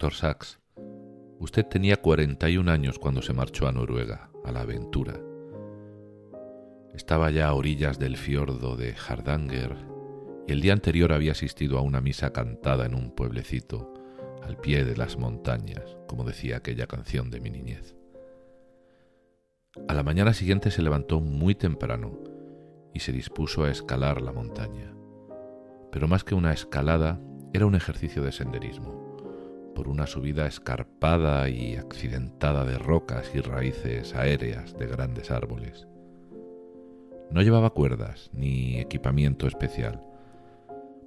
Doctor Sachs, usted tenía 41 años cuando se marchó a Noruega, a la aventura. Estaba ya a orillas del fiordo de Hardanger y el día anterior había asistido a una misa cantada en un pueblecito al pie de las montañas, como decía aquella canción de mi niñez. A la mañana siguiente se levantó muy temprano y se dispuso a escalar la montaña. Pero más que una escalada, era un ejercicio de senderismo por una subida escarpada y accidentada de rocas y raíces aéreas de grandes árboles. No llevaba cuerdas ni equipamiento especial,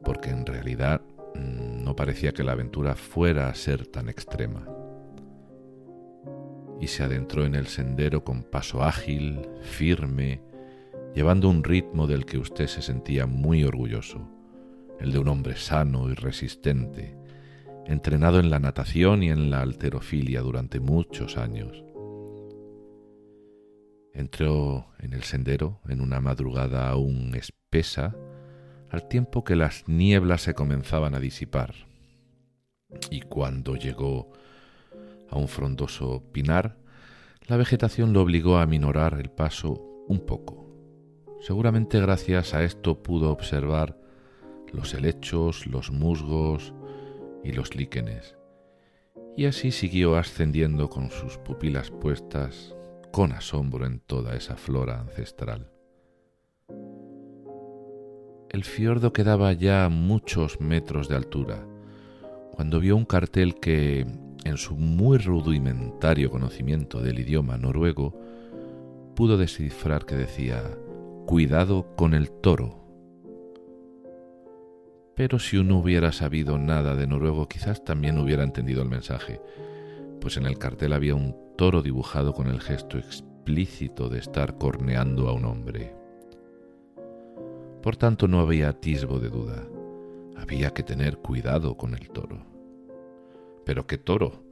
porque en realidad mm, no parecía que la aventura fuera a ser tan extrema. Y se adentró en el sendero con paso ágil, firme, llevando un ritmo del que usted se sentía muy orgulloso, el de un hombre sano y resistente, entrenado en la natación y en la alterofilia durante muchos años. Entró en el sendero en una madrugada aún espesa, al tiempo que las nieblas se comenzaban a disipar. Y cuando llegó a un frondoso pinar, la vegetación lo obligó a minorar el paso un poco. Seguramente gracias a esto pudo observar los helechos, los musgos, y los líquenes, y así siguió ascendiendo con sus pupilas puestas con asombro en toda esa flora ancestral. El fiordo quedaba ya a muchos metros de altura, cuando vio un cartel que, en su muy rudimentario conocimiento del idioma noruego, pudo descifrar que decía Cuidado con el toro pero si uno hubiera sabido nada de noruego, quizás también hubiera entendido el mensaje, pues en el cartel había un toro dibujado con el gesto explícito de estar corneando a un hombre. Por tanto, no había atisbo de duda. Había que tener cuidado con el toro. ¿Pero qué toro?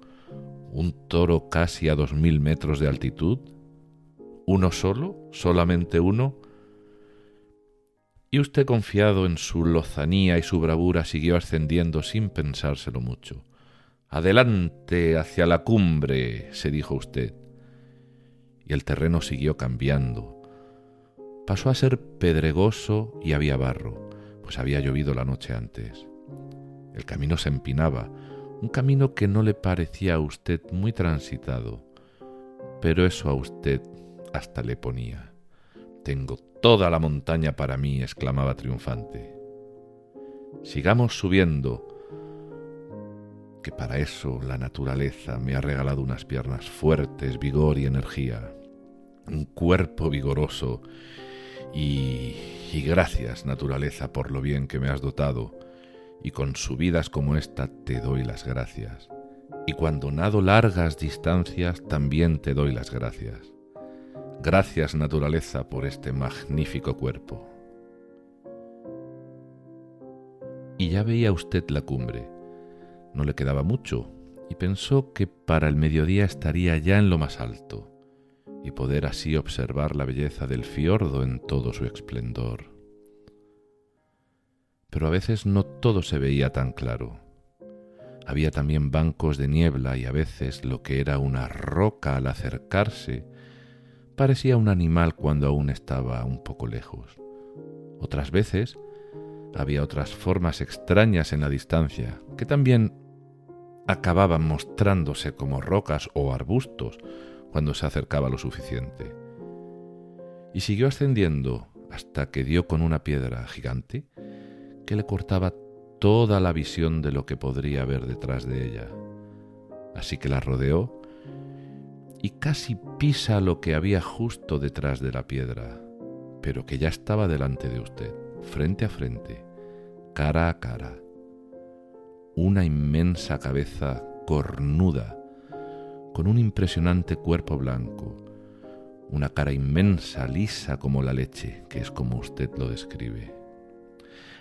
¿Un toro casi a dos mil metros de altitud? ¿Uno solo? ¿Solamente uno? Y usted confiado en su lozanía y su bravura siguió ascendiendo sin pensárselo mucho. Adelante hacia la cumbre, se dijo usted. Y el terreno siguió cambiando. Pasó a ser pedregoso y había barro, pues había llovido la noche antes. El camino se empinaba, un camino que no le parecía a usted muy transitado, pero eso a usted hasta le ponía. Tengo toda la montaña para mí, exclamaba triunfante. Sigamos subiendo, que para eso la naturaleza me ha regalado unas piernas fuertes, vigor y energía, un cuerpo vigoroso y, gracias naturaleza por lo bien que me has dotado y con subidas como esta te doy las gracias. y cuando nado largas distancias también te doy las gracias. Gracias naturaleza por este magnífico cuerpo. Y ya veía usted la cumbre. No le quedaba mucho, y pensó que para el mediodía estaría ya en lo más alto, y poder así observar la belleza del fiordo en todo su esplendor. Pero a veces no todo se veía tan claro. Había también bancos de niebla y a veces lo que era una roca al acercarse parecía un animal cuando aún estaba un poco lejos. Otras veces había otras formas extrañas en la distancia que también acababan mostrándose como rocas o arbustos cuando se acercaba lo suficiente. Y siguió ascendiendo hasta que dio con una piedra gigante que le cortaba toda la visión de lo que podría haber detrás de ella. Así que la rodeó y casi pisa lo que había justo detrás de la piedra, pero que ya estaba delante de usted, frente a frente, cara a cara una inmensa cabeza cornuda, con un impresionante cuerpo blanco, una cara inmensa, lisa como la leche, que es como usted lo describe.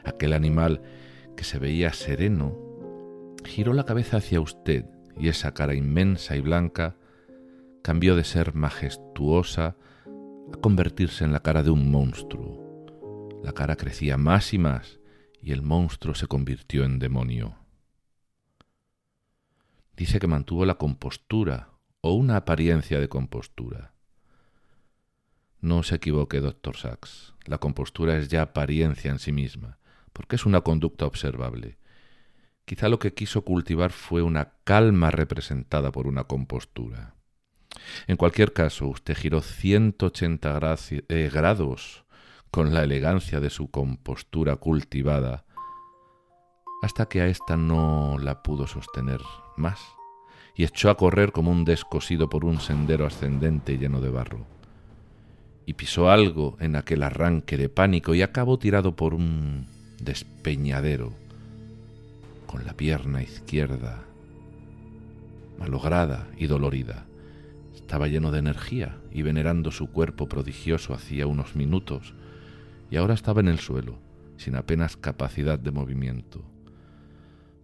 Aquel animal que se veía sereno, giró la cabeza hacia usted y esa cara inmensa y blanca cambió de ser majestuosa a convertirse en la cara de un monstruo. La cara crecía más y más y el monstruo se convirtió en demonio dice que mantuvo la compostura o una apariencia de compostura. No se equivoque, doctor Sachs. La compostura es ya apariencia en sí misma, porque es una conducta observable. Quizá lo que quiso cultivar fue una calma representada por una compostura. En cualquier caso, usted giró 180 eh, grados con la elegancia de su compostura cultivada hasta que a ésta no la pudo sostener más y echó a correr como un descosido por un sendero ascendente lleno de barro. Y pisó algo en aquel arranque de pánico y acabó tirado por un despeñadero, con la pierna izquierda malograda y dolorida. Estaba lleno de energía y venerando su cuerpo prodigioso hacía unos minutos, y ahora estaba en el suelo, sin apenas capacidad de movimiento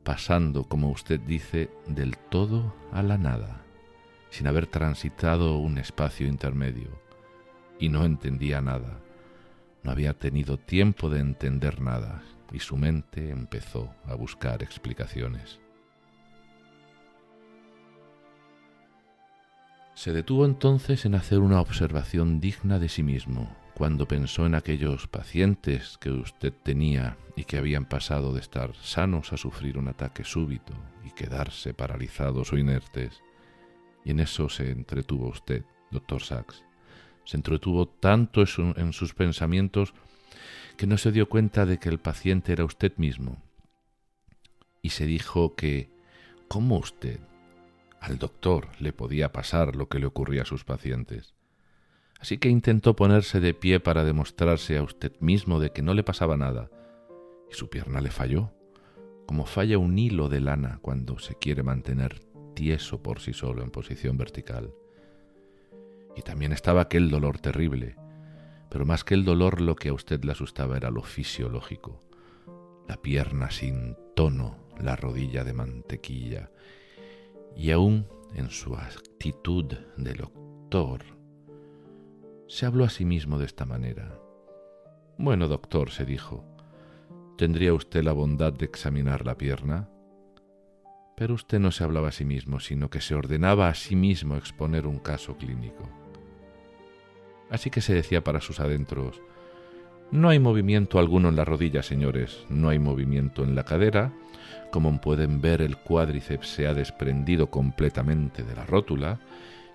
pasando, como usted dice, del todo a la nada, sin haber transitado un espacio intermedio, y no entendía nada, no había tenido tiempo de entender nada, y su mente empezó a buscar explicaciones. Se detuvo entonces en hacer una observación digna de sí mismo, cuando pensó en aquellos pacientes que usted tenía y que habían pasado de estar sanos a sufrir un ataque súbito y quedarse paralizados o inertes. Y en eso se entretuvo usted, doctor Sachs. Se entretuvo tanto en sus pensamientos que no se dio cuenta de que el paciente era usted mismo. Y se dijo que, ¿cómo usted? Al doctor le podía pasar lo que le ocurría a sus pacientes. Así que intentó ponerse de pie para demostrarse a usted mismo de que no le pasaba nada, y su pierna le falló, como falla un hilo de lana cuando se quiere mantener tieso por sí solo en posición vertical. Y también estaba aquel dolor terrible, pero más que el dolor lo que a usted le asustaba era lo fisiológico, la pierna sin tono, la rodilla de mantequilla, y aún en su actitud de doctor, se habló a sí mismo de esta manera. Bueno, doctor, se dijo, ¿tendría usted la bondad de examinar la pierna? Pero usted no se hablaba a sí mismo, sino que se ordenaba a sí mismo exponer un caso clínico. Así que se decía para sus adentros, no hay movimiento alguno en la rodilla, señores, no hay movimiento en la cadera, como pueden ver el cuádriceps se ha desprendido completamente de la rótula,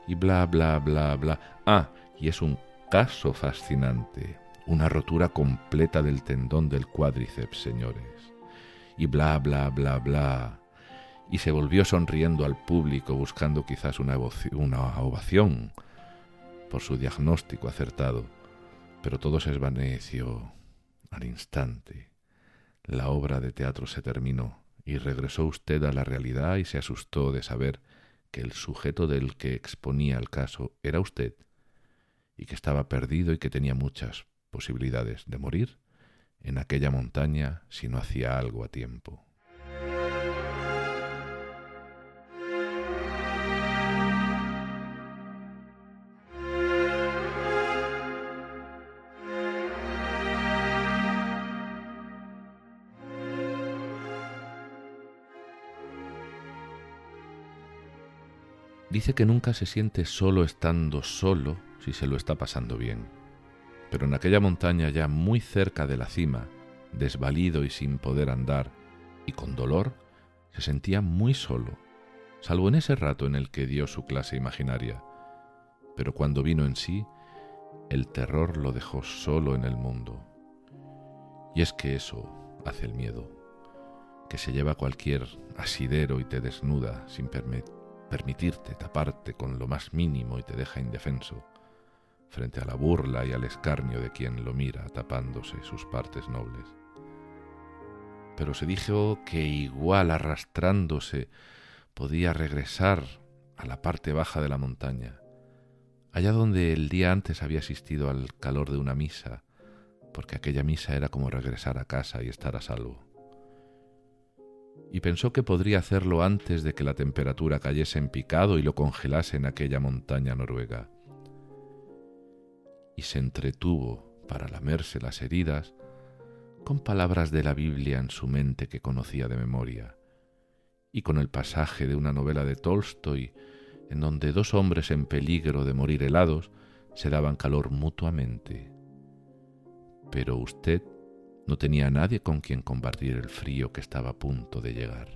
y bla, bla, bla, bla. Ah, y es un caso fascinante, una rotura completa del tendón del cuádriceps, señores. Y bla, bla, bla, bla. Y se volvió sonriendo al público buscando quizás una, una ovación por su diagnóstico acertado, pero todo se desvaneció al instante. La obra de teatro se terminó y regresó usted a la realidad y se asustó de saber que el sujeto del que exponía el caso era usted y que estaba perdido y que tenía muchas posibilidades de morir en aquella montaña si no hacía algo a tiempo. Dice que nunca se siente solo estando solo si se lo está pasando bien. Pero en aquella montaña ya muy cerca de la cima, desvalido y sin poder andar, y con dolor, se sentía muy solo, salvo en ese rato en el que dio su clase imaginaria. Pero cuando vino en sí, el terror lo dejó solo en el mundo. Y es que eso hace el miedo, que se lleva cualquier asidero y te desnuda sin permitir permitirte taparte con lo más mínimo y te deja indefenso frente a la burla y al escarnio de quien lo mira tapándose sus partes nobles. Pero se dijo que igual arrastrándose podía regresar a la parte baja de la montaña, allá donde el día antes había asistido al calor de una misa, porque aquella misa era como regresar a casa y estar a salvo y pensó que podría hacerlo antes de que la temperatura cayese en picado y lo congelase en aquella montaña noruega. Y se entretuvo para lamerse las heridas con palabras de la Biblia en su mente que conocía de memoria, y con el pasaje de una novela de Tolstoy en donde dos hombres en peligro de morir helados se daban calor mutuamente. Pero usted no tenía nadie con quien compartir el frío que estaba a punto de llegar.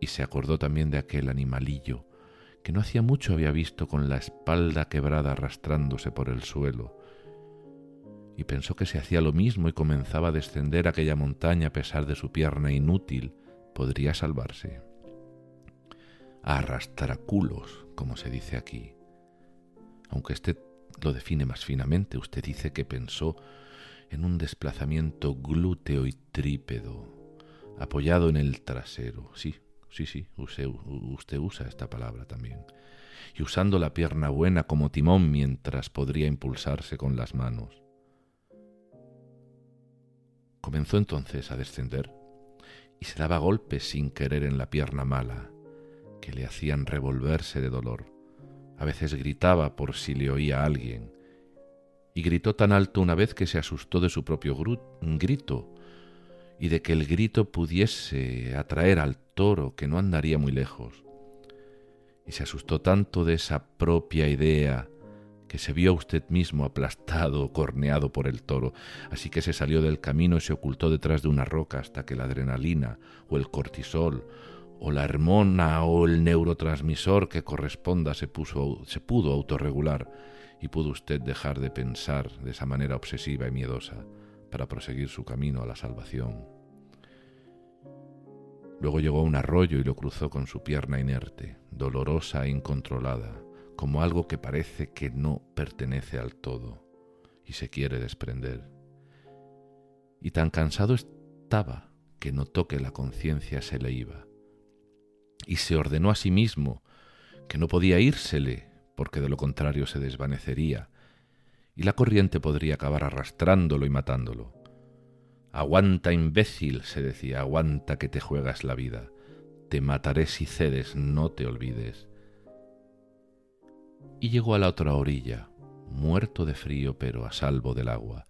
Y se acordó también de aquel animalillo que no hacía mucho había visto con la espalda quebrada arrastrándose por el suelo, y pensó que se hacía lo mismo y comenzaba a descender aquella montaña a pesar de su pierna inútil, podría salvarse. A arrastraculos, como se dice aquí. Aunque usted lo define más finamente, usted dice que pensó en un desplazamiento glúteo y trípedo, apoyado en el trasero. Sí, sí, sí, usted, usa esta palabra también. Y usando la pierna buena como timón mientras podría impulsarse con las manos. Comenzó entonces a descender y se daba golpes sin querer en la pierna mala, que le hacían revolverse de dolor. A veces gritaba por si le oía a alguien, y gritó tan alto una vez que se asustó de su propio grito y de que el grito pudiese atraer al toro que no andaría muy lejos. Y se asustó tanto de esa propia idea que se vio usted mismo aplastado, corneado por el toro, así que se salió del camino y se ocultó detrás de una roca hasta que la adrenalina o el cortisol o la hormona o el neurotransmisor que corresponda se, puso, se pudo autorregular y pudo usted dejar de pensar de esa manera obsesiva y miedosa para proseguir su camino a la salvación. Luego llegó a un arroyo y lo cruzó con su pierna inerte, dolorosa e incontrolada, como algo que parece que no pertenece al todo y se quiere desprender. Y tan cansado estaba que notó que la conciencia se le iba, y se ordenó a sí mismo que no podía írsele porque de lo contrario se desvanecería, y la corriente podría acabar arrastrándolo y matándolo. Aguanta, imbécil, se decía, aguanta que te juegas la vida. Te mataré si cedes, no te olvides. Y llegó a la otra orilla, muerto de frío pero a salvo del agua,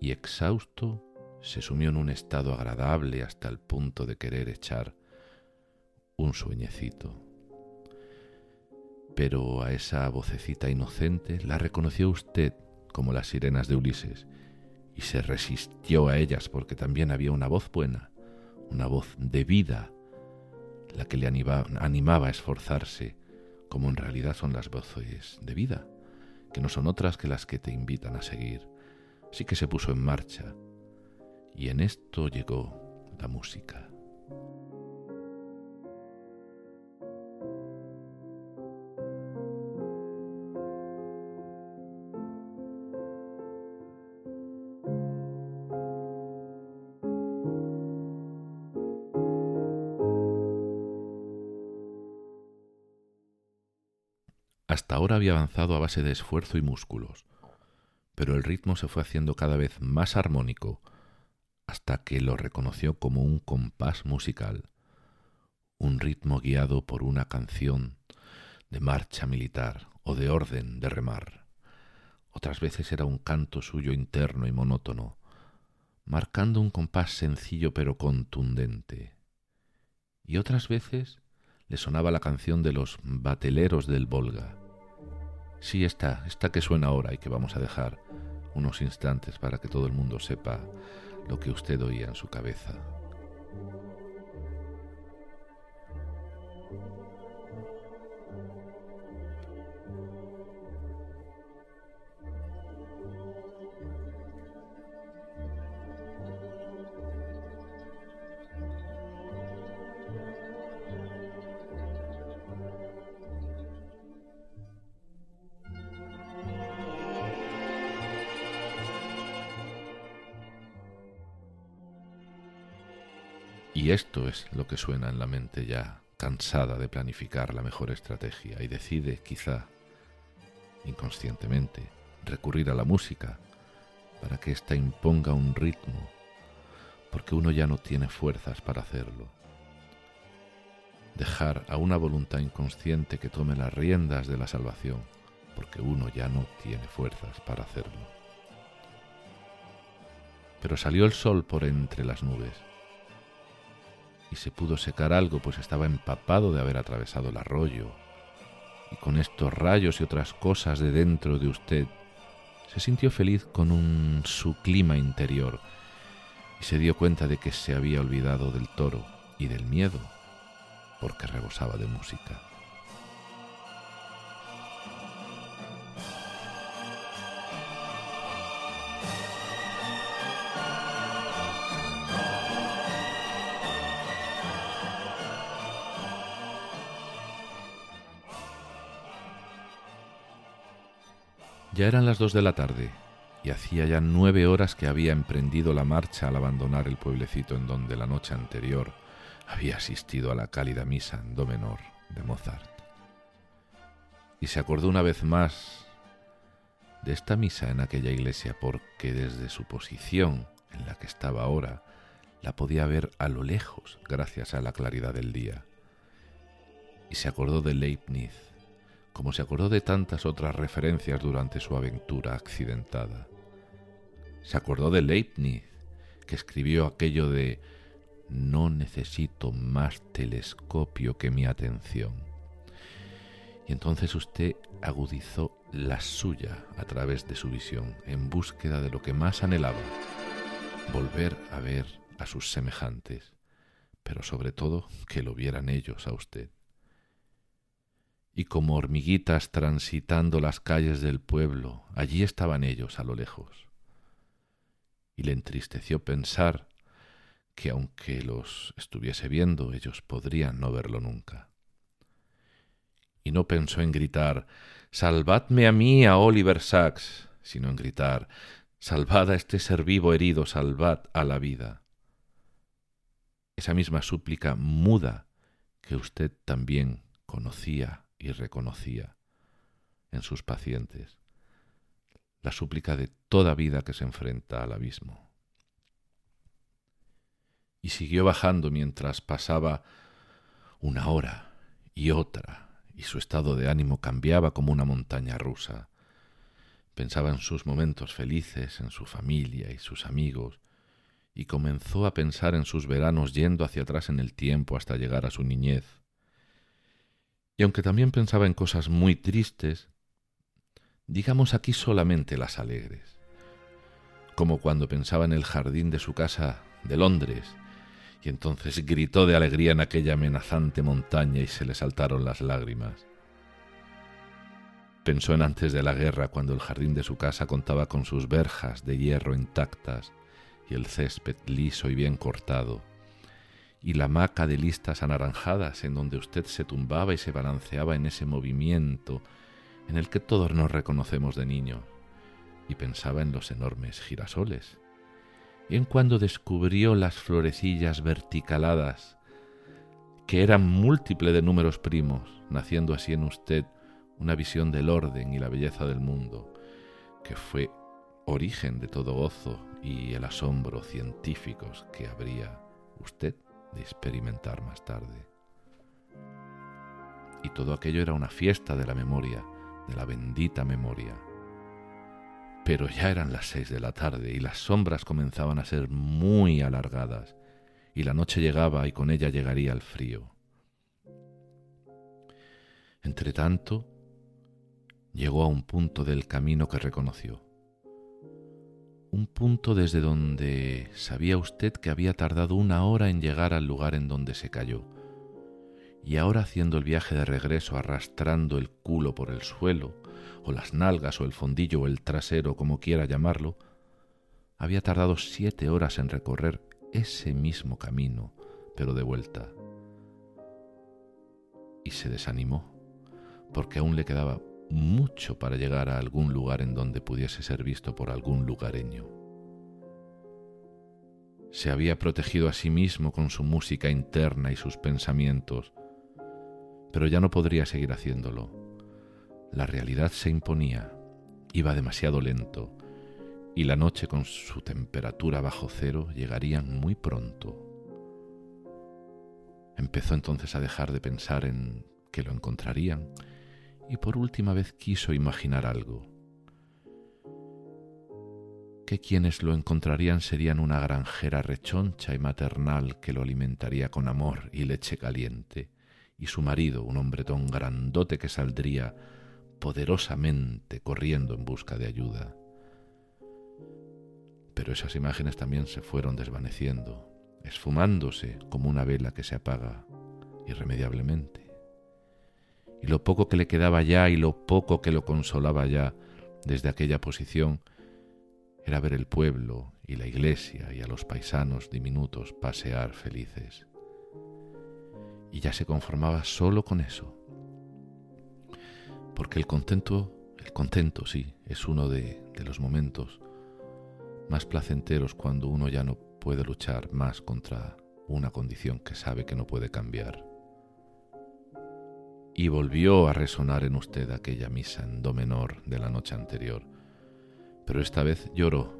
y exhausto se sumió en un estado agradable hasta el punto de querer echar un sueñecito pero a esa vocecita inocente la reconoció usted como las sirenas de Ulises, y se resistió a ellas porque también había una voz buena, una voz de vida, la que le animaba a esforzarse, como en realidad son las voces de vida, que no son otras que las que te invitan a seguir. Así que se puso en marcha, y en esto llegó la música. Hasta ahora había avanzado a base de esfuerzo y músculos, pero el ritmo se fue haciendo cada vez más armónico hasta que lo reconoció como un compás musical, un ritmo guiado por una canción de marcha militar o de orden de remar. Otras veces era un canto suyo interno y monótono, marcando un compás sencillo pero contundente. Y otras veces le sonaba la canción de los bateleros del Volga. Sí, está, esta que suena ahora y que vamos a dejar unos instantes para que todo el mundo sepa lo que usted oía en su cabeza. Y esto es lo que suena en la mente ya cansada de planificar la mejor estrategia y decide, quizá, inconscientemente, recurrir a la música para que ésta imponga un ritmo, porque uno ya no tiene fuerzas para hacerlo. Dejar a una voluntad inconsciente que tome las riendas de la salvación, porque uno ya no tiene fuerzas para hacerlo. Pero salió el sol por entre las nubes y se pudo secar algo, pues estaba empapado de haber atravesado el arroyo. Y con estos rayos y otras cosas de dentro de usted, se sintió feliz con un su clima interior y se dio cuenta de que se había olvidado del toro y del miedo, porque rebosaba de música. Eran las dos de la tarde y hacía ya nueve horas que había emprendido la marcha al abandonar el pueblecito en donde la noche anterior había asistido a la cálida misa en do menor de Mozart. Y se acordó una vez más de esta misa en aquella iglesia porque desde su posición en la que estaba ahora la podía ver a lo lejos gracias a la claridad del día. Y se acordó de Leibniz como se acordó de tantas otras referencias durante su aventura accidentada. Se acordó de Leibniz, que escribió aquello de no necesito más telescopio que mi atención. Y entonces usted agudizó la suya a través de su visión, en búsqueda de lo que más anhelaba, volver a ver a sus semejantes, pero sobre todo que lo vieran ellos a usted y como hormiguitas transitando las calles del pueblo, allí estaban ellos a lo lejos. Y le entristeció pensar que aunque los estuviese viendo, ellos podrían no verlo nunca. Y no pensó en gritar Salvadme a mí, a Oliver Sacks, sino en gritar Salvad a este ser vivo herido, salvad a la vida. Esa misma súplica muda que usted también conocía y reconocía en sus pacientes la súplica de toda vida que se enfrenta al abismo. Y siguió bajando mientras pasaba una hora y otra, y su estado de ánimo cambiaba como una montaña rusa. Pensaba en sus momentos felices, en su familia y sus amigos, y comenzó a pensar en sus veranos yendo hacia atrás en el tiempo hasta llegar a su niñez y aunque también pensaba en cosas muy tristes, digamos aquí solamente las alegres, como cuando pensaba en el jardín de su casa de Londres, y entonces gritó de alegría en aquella amenazante montaña y se le saltaron las lágrimas. Pensó en antes de la guerra, cuando el jardín de su casa contaba con sus verjas de hierro intactas y el césped liso y bien cortado y la maca de listas anaranjadas en donde usted se tumbaba y se balanceaba en ese movimiento en el que todos nos reconocemos de niño, y pensaba en los enormes girasoles, y en cuando descubrió las florecillas verticaladas, que eran múltiple de números primos, naciendo así en usted una visión del orden y la belleza del mundo, que fue origen de todo gozo y el asombro científicos que habría usted de experimentar más tarde. Y todo aquello era una fiesta de la memoria, de la bendita memoria. Pero ya eran las seis de la tarde y las sombras comenzaban a ser muy alargadas, y la noche llegaba y con ella llegaría el frío. Entretanto, llegó a un punto del camino que reconoció. Un punto desde donde sabía usted que había tardado una hora en llegar al lugar en donde se cayó, y ahora haciendo el viaje de regreso arrastrando el culo por el suelo, o las nalgas, o el fondillo, o el trasero, como quiera llamarlo, había tardado siete horas en recorrer ese mismo camino, pero de vuelta. Y se desanimó porque aún le quedaba mucho para llegar a algún lugar en donde pudiese ser visto por algún lugareño. Se había protegido a sí mismo con su música interna y sus pensamientos, pero ya no podría seguir haciéndolo. La realidad se imponía, iba demasiado lento, y la noche con su temperatura bajo cero llegarían muy pronto. Empezó entonces a dejar de pensar en que lo encontrarían y por última vez quiso imaginar algo. Que quienes lo encontrarían serían una granjera rechoncha y maternal que lo alimentaría con amor y leche caliente, y su marido, un hombretón grandote que saldría poderosamente corriendo en busca de ayuda. Pero esas imágenes también se fueron desvaneciendo, esfumándose como una vela que se apaga irremediablemente y lo poco que le quedaba ya y lo poco que lo consolaba ya desde aquella posición era ver el pueblo y la iglesia y a los paisanos diminutos pasear felices. Y ya se conformaba solo con eso. Porque el contento, el contento sí, es uno de, de los momentos más placenteros cuando uno ya no puede luchar más contra una condición que sabe que no puede cambiar y volvió a resonar en usted aquella misa en do menor de la noche anterior. Pero esta vez lloró,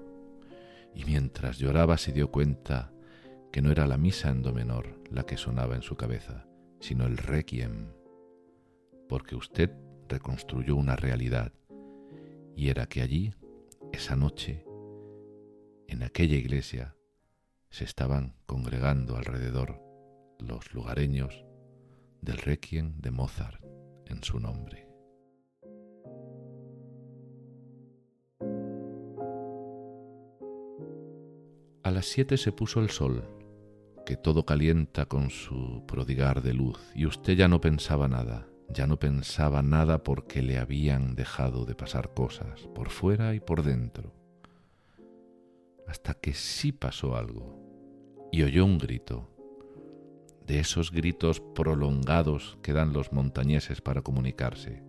y mientras lloraba se dio cuenta que no era la misa en do menor la que sonaba en su cabeza, sino el requiem, porque usted reconstruyó una realidad, y era que allí, esa noche, en aquella iglesia, se estaban congregando alrededor los lugareños del Requiem de Mozart en su nombre. A las siete se puso el sol, que todo calienta con su prodigar de luz, y usted ya no pensaba nada, ya no pensaba nada porque le habían dejado de pasar cosas, por fuera y por dentro. Hasta que sí pasó algo, y oyó un grito, de esos gritos prolongados que dan los montañeses para comunicarse.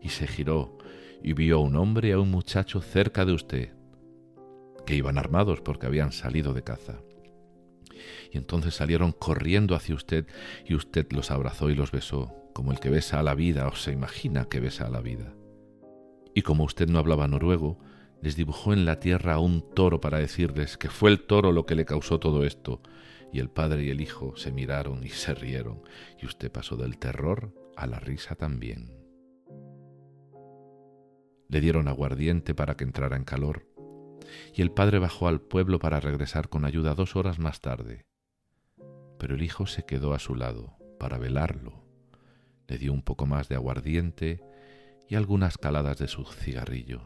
Y se giró y vio a un hombre y a un muchacho cerca de usted, que iban armados porque habían salido de caza. Y entonces salieron corriendo hacia usted y usted los abrazó y los besó, como el que besa a la vida o se imagina que besa a la vida. Y como usted no hablaba noruego, les dibujó en la tierra un toro para decirles que fue el toro lo que le causó todo esto, y el padre y el hijo se miraron y se rieron, y usted pasó del terror a la risa también. Le dieron aguardiente para que entrara en calor, y el padre bajó al pueblo para regresar con ayuda dos horas más tarde. Pero el hijo se quedó a su lado para velarlo. Le dio un poco más de aguardiente y algunas caladas de su cigarrillo.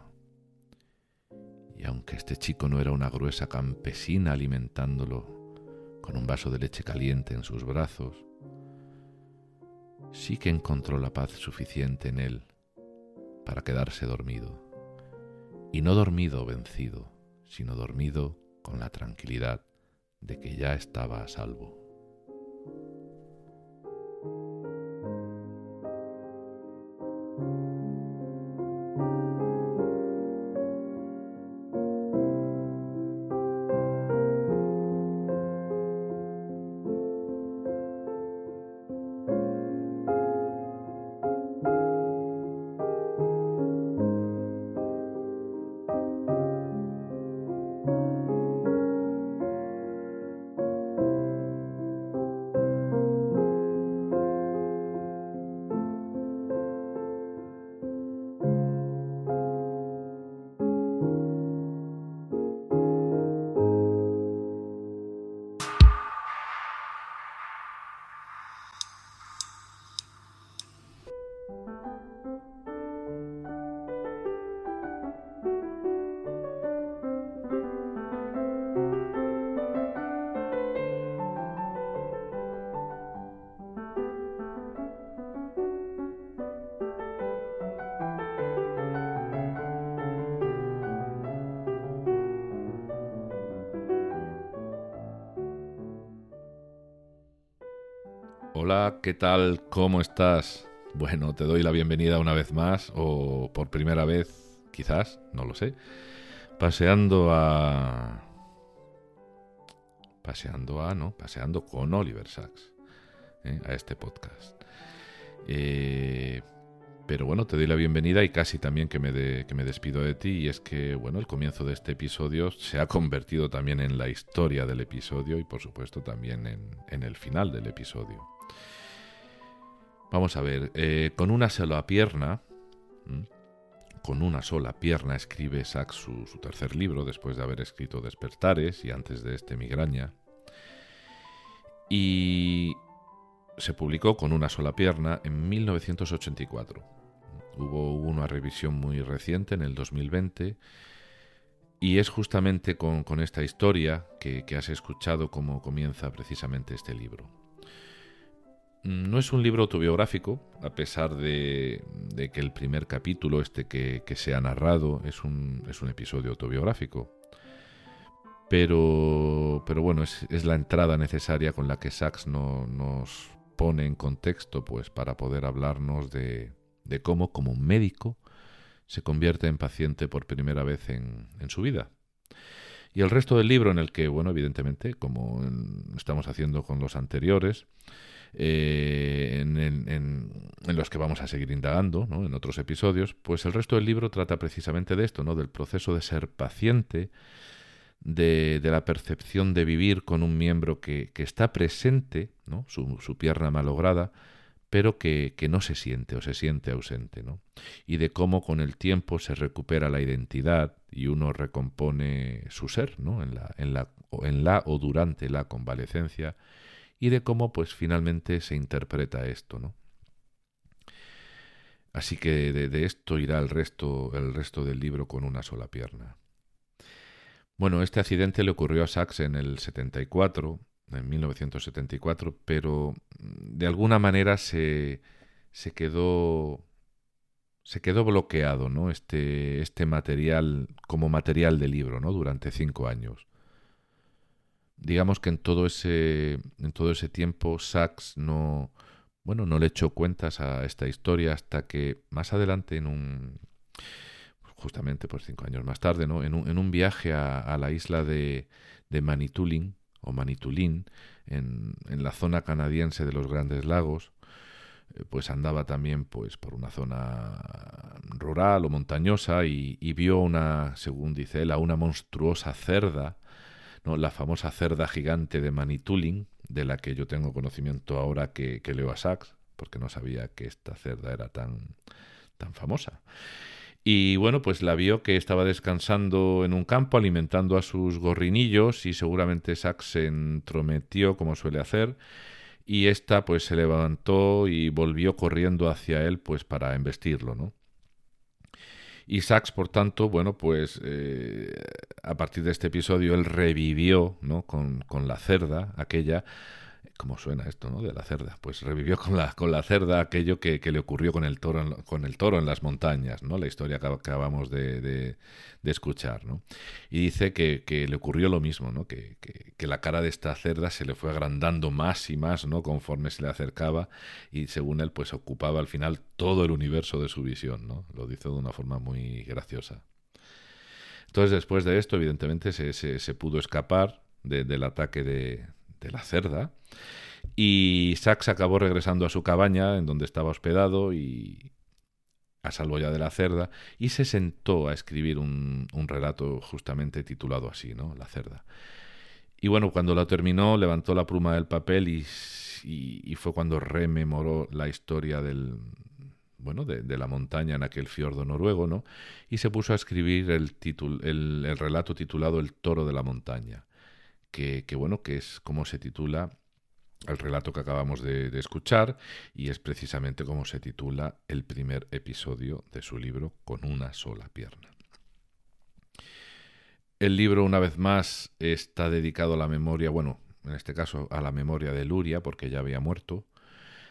Y aunque este chico no era una gruesa campesina alimentándolo, con un vaso de leche caliente en sus brazos, sí que encontró la paz suficiente en él para quedarse dormido. Y no dormido vencido, sino dormido con la tranquilidad de que ya estaba a salvo. ¿Qué tal? ¿Cómo estás? Bueno, te doy la bienvenida una vez más, o por primera vez, quizás, no lo sé, paseando a... Paseando a, ¿no? Paseando con Oliver Sacks, ¿eh? a este podcast. Eh, pero bueno, te doy la bienvenida y casi también que me, que me despido de ti. Y es que, bueno, el comienzo de este episodio se ha convertido también en la historia del episodio y por supuesto también en, el final del episodio. Vamos a ver, eh, con una sola pierna, con una sola pierna escribe Sachs su, su tercer libro después de haber escrito Despertares y antes de este Migraña. Y se publicó con una sola pierna en 1984. Hubo una revisión muy reciente en el 2020 y es justamente con, esta historia que, has escuchado cómo comienza precisamente este libro. No es un libro autobiográfico, a pesar de, que el primer capítulo, este que, se ha narrado, es un, es un episodio autobiográfico. Pero, pero bueno, es, la entrada necesaria con la que Sachs no, nos pone en contexto pues, para poder hablarnos de, de cómo, como un médico, se convierte en paciente por primera vez en, su vida. Y el resto del libro en el que, bueno, evidentemente, como estamos haciendo con los anteriores, eh, en, los que vamos a seguir indagando ¿no? en otros episodios, pues el resto del libro trata precisamente de esto, ¿no? del proceso de ser paciente, de, la percepción de vivir con un miembro que, está presente, ¿no? su, pierna malograda, pero que, no se siente o se siente ausente, ¿no? Y de cómo con el tiempo se recupera la identidad y uno recompone su ser, ¿no? En la, en la o durante la convalecencia y de cómo pues finalmente se interpreta esto, ¿no? Así que de, esto irá el resto, el resto del libro con una sola pierna. Bueno, este accidente le ocurrió a Sachs en el 74 en 1974, pero mm, de alguna manera se, se quedó se quedó bloqueado, ¿no? Este, este material como material de libro, ¿no? Durante cinco años. Digamos que en todo ese, en todo ese tiempo Sachs no, bueno, no le echó cuentas a esta historia hasta que más adelante en un, justamente pues cinco años más tarde, ¿no? En un, en un viaje a, a, la isla de, de Manitulin, o Manitulín, en, en la zona canadiense de los Grandes Lagos, eh, pues andaba también pues por una zona rural o montañosa y, vio una, según dice él, a una monstruosa cerda, ¿no? la famosa cerda gigante de Manitulin, de la que yo tengo conocimiento ahora que, que leo a Sachs, porque no sabía que esta cerda era tan, tan famosa. Y bueno, pues la vio que estaba descansando en un campo alimentando a sus gorrinillos y seguramente Sax se entrometió como suele hacer y esta pues se levantó y volvió corriendo hacia él pues para embestirlo, ¿no? Y Sax, por tanto, bueno, pues eh, a partir de este episodio él revivió, ¿no? Con, con la cerda, aquella, ¿Cómo suena esto, no? De la cerda. Pues revivió con la, con la cerda aquello que, le ocurrió con el, toro en, con el toro en las montañas, ¿no? La historia que acabamos de, de, escuchar, ¿no? Y dice que, le ocurrió lo mismo, ¿no? Que, que, la cara de esta cerda se le fue agrandando más y más, ¿no? Conforme se le acercaba y según él, pues ocupaba al final todo el universo de su visión, ¿no? Lo dice de una forma muy graciosa. Entonces, después de esto, evidentemente, se, se, pudo escapar del ataque de, de la cerda. Y Sax acabó regresando a su cabaña en donde estaba hospedado y a salvo ya de la cerda y se sentó a escribir un, relato justamente titulado así, ¿no? La cerda. Y bueno, cuando lo terminó, levantó la pluma del papel y, y, fue cuando rememoró la historia del, bueno, de, la montaña en aquel fiordo noruego, ¿no? Y se puso a escribir el, el, el relato titulado El toro de la montaña que, bueno, que es como se titula el relato que acabamos de, escuchar y es precisamente como se titula el primer episodio de su libro Con una sola pierna. El libro, una vez más, está dedicado a la memoria, bueno, en este caso a la memoria de Luria, porque ya había muerto,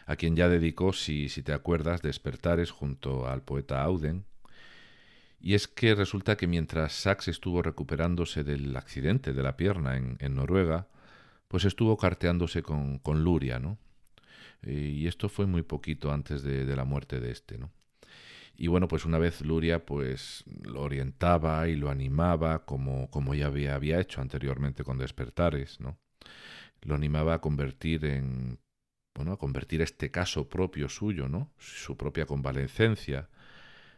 a quien ya dedicó, si, si te acuerdas, Despertares junto al poeta Auden, y es que resulta que mientras Sachs estuvo recuperándose del accidente de la pierna en, Noruega, pues estuvo carteándose con, Luria, ¿no? Y esto fue muy poquito antes de, la muerte de este, ¿no? Y bueno, pues una vez Luria pues lo orientaba y lo animaba como, como ya había, había hecho anteriormente con Despertares, ¿no? Lo animaba a convertir en bueno, a convertir este caso propio suyo, ¿no? Su propia convalecencia,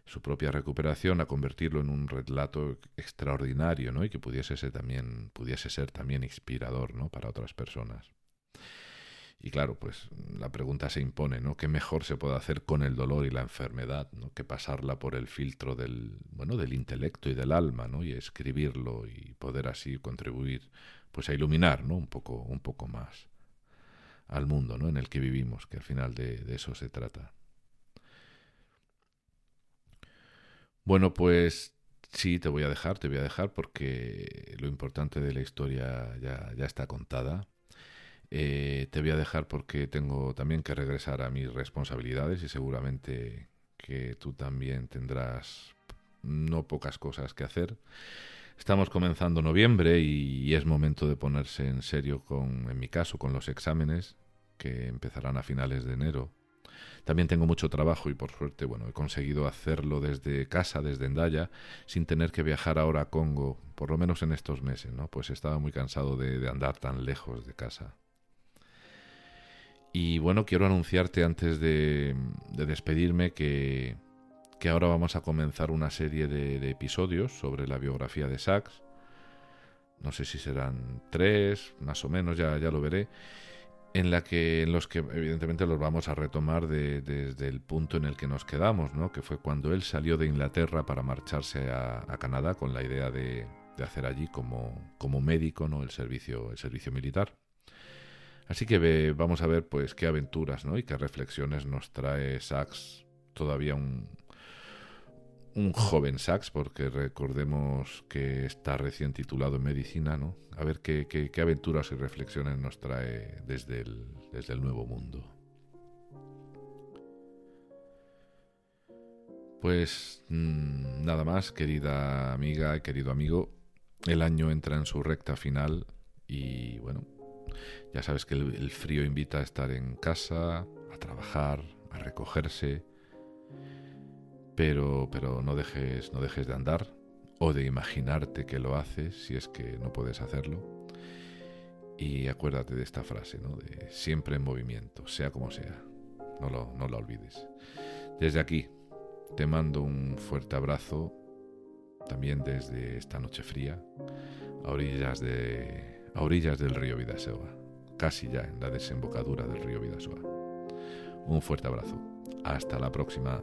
su propia recuperación, a convertirlo en un relato extraordinario, ¿no? Y que pudiese ser también, pudiese ser también inspirador, ¿no? Para otras personas. Y claro, pues la pregunta se impone, ¿no? ¿Qué mejor se puede hacer con el dolor y la enfermedad, ¿no? Que pasarla por el filtro del, bueno, del intelecto y del alma, ¿no? Y escribirlo y poder así contribuir, pues a iluminar, ¿no? Un poco, un poco más al mundo, ¿no? En el que vivimos, que al final de, de eso se trata. Bueno, pues sí, te voy a dejar, te voy a dejar porque lo importante de la historia ya, ya está contada. Eh, te voy a dejar porque tengo también que regresar a mis responsabilidades y seguramente que tú también tendrás no pocas cosas que hacer. Estamos comenzando noviembre y es momento de ponerse en serio con, en mi caso, con los exámenes que empezarán a finales de enero. También tengo mucho trabajo y por suerte, bueno, he conseguido hacerlo desde casa, desde Endaya, sin tener que viajar ahora a Congo, por lo menos en estos meses, ¿no? Pues estaba muy cansado de, de andar tan lejos de casa. Y bueno, quiero anunciarte antes de, despedirme que, ahora vamos a comenzar una serie de, episodios sobre la biografía de Sachs. No sé si serán tres, más o menos, ya, ya lo veré. En, la que, en los que evidentemente los vamos a retomar desde el punto en el que nos quedamos, ¿no? que fue cuando él salió de Inglaterra para marcharse a, Canadá con la idea de, hacer allí como, médico ¿no? el, servicio, el servicio militar. Así que vamos a ver pues qué aventuras ¿no? y qué reflexiones nos trae Sachs, todavía un, un joven Sachs, porque recordemos que está recién titulado en medicina, ¿no? A ver qué, qué, aventuras y reflexiones nos trae desde el, desde el nuevo mundo. Pues mm, nada más, querida amiga querido amigo, el año entra en su recta final y bueno, ya sabes que el, frío invita a estar en casa, a trabajar, a recogerse, pero, pero no, dejes, no dejes de andar o de imaginarte que lo haces si es que no puedes hacerlo. Y acuérdate de esta frase, ¿no? De siempre en movimiento, sea como sea. No, lo, no la olvides. Desde aquí te mando un fuerte abrazo, también desde esta noche fría, a orillas de a orillas del río Vidasoa, casi ya en la desembocadura del río Vidasoa. Un fuerte abrazo. Hasta la próxima.